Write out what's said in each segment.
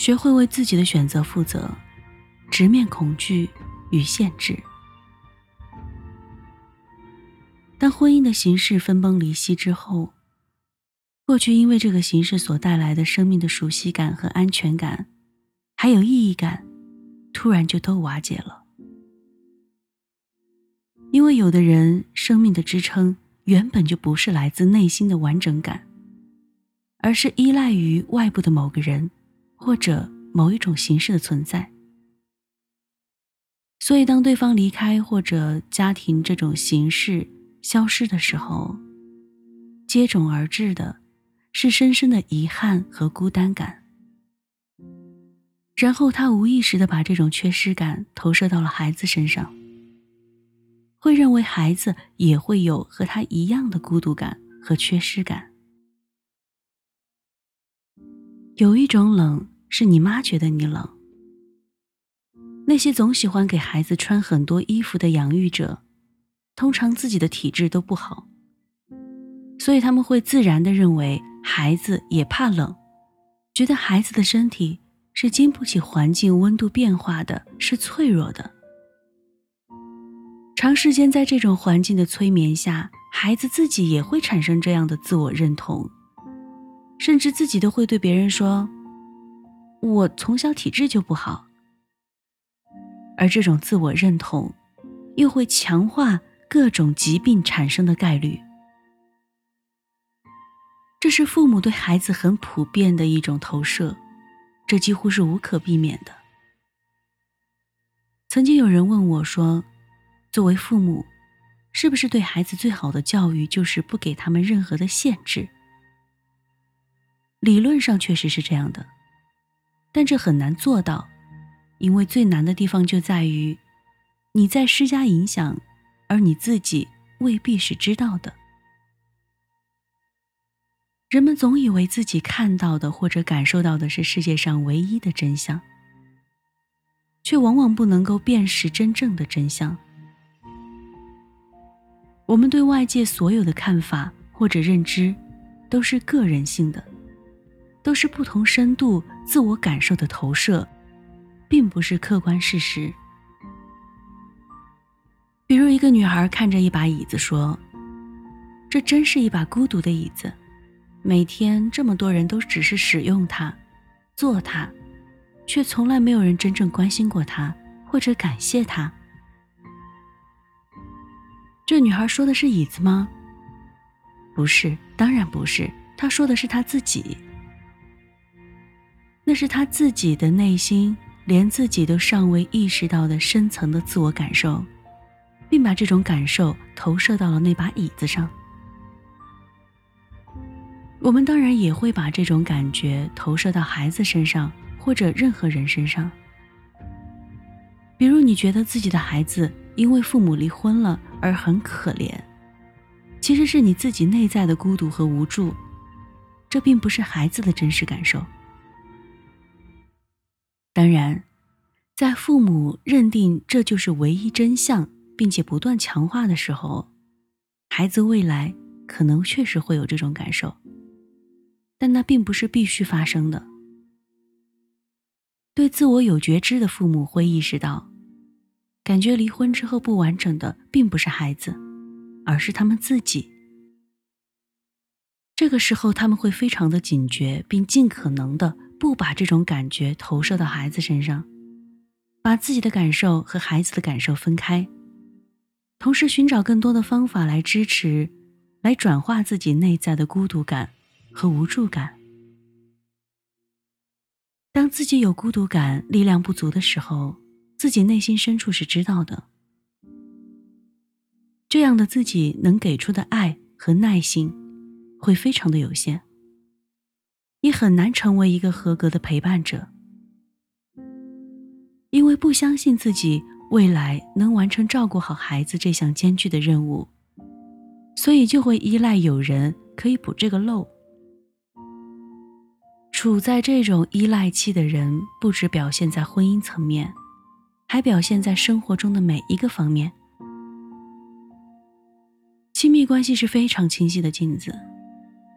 学会为自己的选择负责，直面恐惧与限制。当婚姻的形式分崩离析之后，过去因为这个形式所带来的生命的熟悉感和安全感，还有意义感，突然就都瓦解了。因为有的人生命的支撑原本就不是来自内心的完整感，而是依赖于外部的某个人，或者某一种形式的存在。所以，当对方离开或者家庭这种形式，消失的时候，接踵而至的是深深的遗憾和孤单感。然后他无意识的把这种缺失感投射到了孩子身上，会认为孩子也会有和他一样的孤独感和缺失感。有一种冷是你妈觉得你冷，那些总喜欢给孩子穿很多衣服的养育者。通常自己的体质都不好，所以他们会自然的认为孩子也怕冷，觉得孩子的身体是经不起环境温度变化的，是脆弱的。长时间在这种环境的催眠下，孩子自己也会产生这样的自我认同，甚至自己都会对别人说：“我从小体质就不好。”而这种自我认同，又会强化。各种疾病产生的概率，这是父母对孩子很普遍的一种投射，这几乎是无可避免的。曾经有人问我说：“作为父母，是不是对孩子最好的教育就是不给他们任何的限制？”理论上确实是这样的，但这很难做到，因为最难的地方就在于你在施加影响。而你自己未必是知道的。人们总以为自己看到的或者感受到的是世界上唯一的真相，却往往不能够辨识真正的真相。我们对外界所有的看法或者认知，都是个人性的，都是不同深度自我感受的投射，并不是客观事实。比如，一个女孩看着一把椅子说：“这真是一把孤独的椅子，每天这么多人都只是使用它、坐它，却从来没有人真正关心过它或者感谢它。”这女孩说的是椅子吗？不是，当然不是。她说的是她自己，那是他自己的内心，连自己都尚未意识到的深层的自我感受。并把这种感受投射到了那把椅子上。我们当然也会把这种感觉投射到孩子身上，或者任何人身上。比如，你觉得自己的孩子因为父母离婚了而很可怜，其实是你自己内在的孤独和无助，这并不是孩子的真实感受。当然，在父母认定这就是唯一真相。并且不断强化的时候，孩子未来可能确实会有这种感受，但那并不是必须发生的。对自我有觉知的父母会意识到，感觉离婚之后不完整的并不是孩子，而是他们自己。这个时候他们会非常的警觉，并尽可能的不把这种感觉投射到孩子身上，把自己的感受和孩子的感受分开。同时寻找更多的方法来支持，来转化自己内在的孤独感和无助感。当自己有孤独感、力量不足的时候，自己内心深处是知道的。这样的自己能给出的爱和耐心，会非常的有限，你很难成为一个合格的陪伴者，因为不相信自己。未来能完成照顾好孩子这项艰巨的任务，所以就会依赖有人可以补这个漏。处在这种依赖期的人，不只表现在婚姻层面，还表现在生活中的每一个方面。亲密关系是非常清晰的镜子，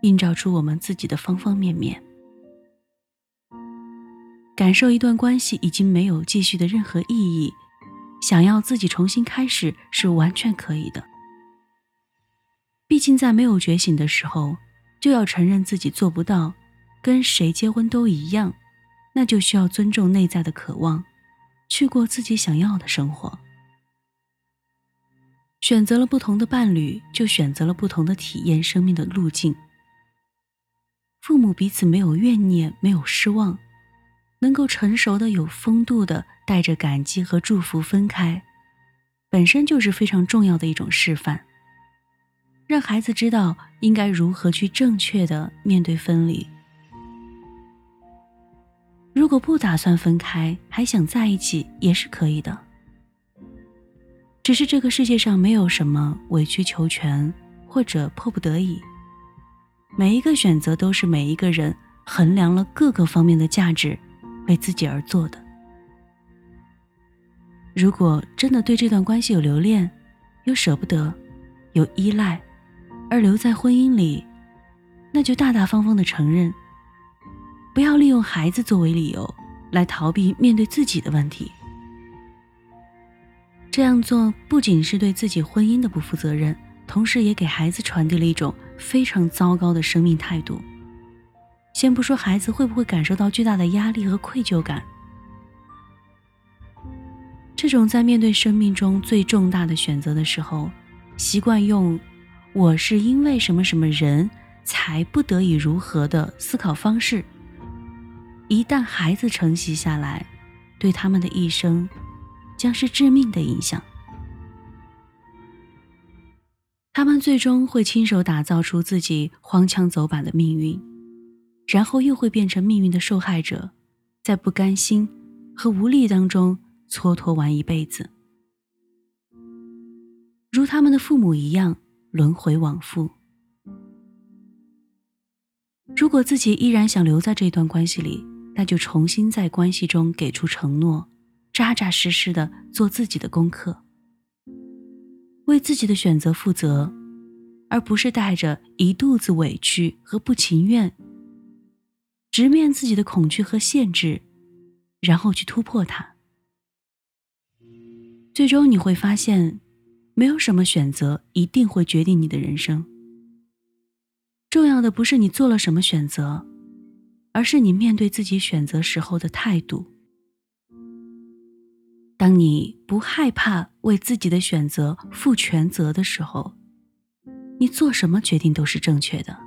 映照出我们自己的方方面面。感受一段关系已经没有继续的任何意义，想要自己重新开始是完全可以的。毕竟在没有觉醒的时候，就要承认自己做不到，跟谁结婚都一样，那就需要尊重内在的渴望，去过自己想要的生活。选择了不同的伴侣，就选择了不同的体验生命的路径。父母彼此没有怨念，没有失望，能够成熟的、有风度的带着感激和祝福分开，本身就是非常重要的一种示范。让孩子知道应该如何去正确的面对分离。如果不打算分开，还想在一起，也是可以的。只是这个世界上没有什么委曲求全或者迫不得已，每一个选择都是每一个人衡量了各个方面的价值，为自己而做的。如果真的对这段关系有留恋，有舍不得，有依赖，而留在婚姻里，那就大大方方的承认，不要利用孩子作为理由来逃避面对自己的问题。这样做不仅是对自己婚姻的不负责任，同时也给孩子传递了一种非常糟糕的生命态度。先不说孩子会不会感受到巨大的压力和愧疚感，这种在面对生命中最重大的选择的时候，习惯用“我是因为什么什么人才不得已如何”的思考方式，一旦孩子承袭下来，对他们的一生。将是致命的影响。他们最终会亲手打造出自己荒腔走板的命运，然后又会变成命运的受害者，在不甘心和无力当中蹉跎完一辈子，如他们的父母一样轮回往复。如果自己依然想留在这段关系里，那就重新在关系中给出承诺。扎扎实实的做自己的功课，为自己的选择负责，而不是带着一肚子委屈和不情愿，直面自己的恐惧和限制，然后去突破它。最终你会发现，没有什么选择一定会决定你的人生。重要的不是你做了什么选择，而是你面对自己选择时候的态度。当你不害怕为自己的选择负全责的时候，你做什么决定都是正确的。